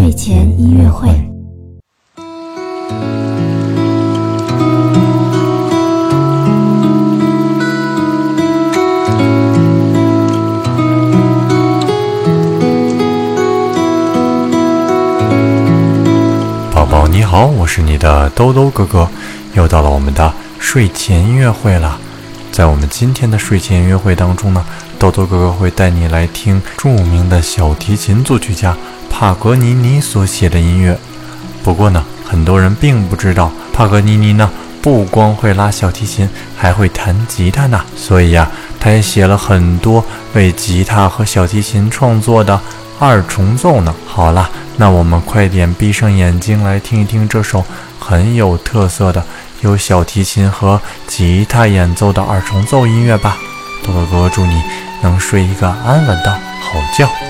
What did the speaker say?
睡前音乐会。宝宝你好，我是你的兜兜哥哥，又到了我们的睡前音乐会了。在我们今天的睡前音乐会当中呢，兜兜哥哥会带你来听著名的小提琴作曲家帕格尼尼所写的音乐。不过呢，很多人并不知道帕格尼尼呢不光会拉小提琴，还会弹吉他呢。所以呀，他也写了很多为吉他和小提琴创作的二重奏呢。好了，那我们快点闭上眼睛来听一听这首很有特色的。由小提琴和吉他演奏的二重奏音乐吧，多多哥祝你能睡一个安稳的好觉。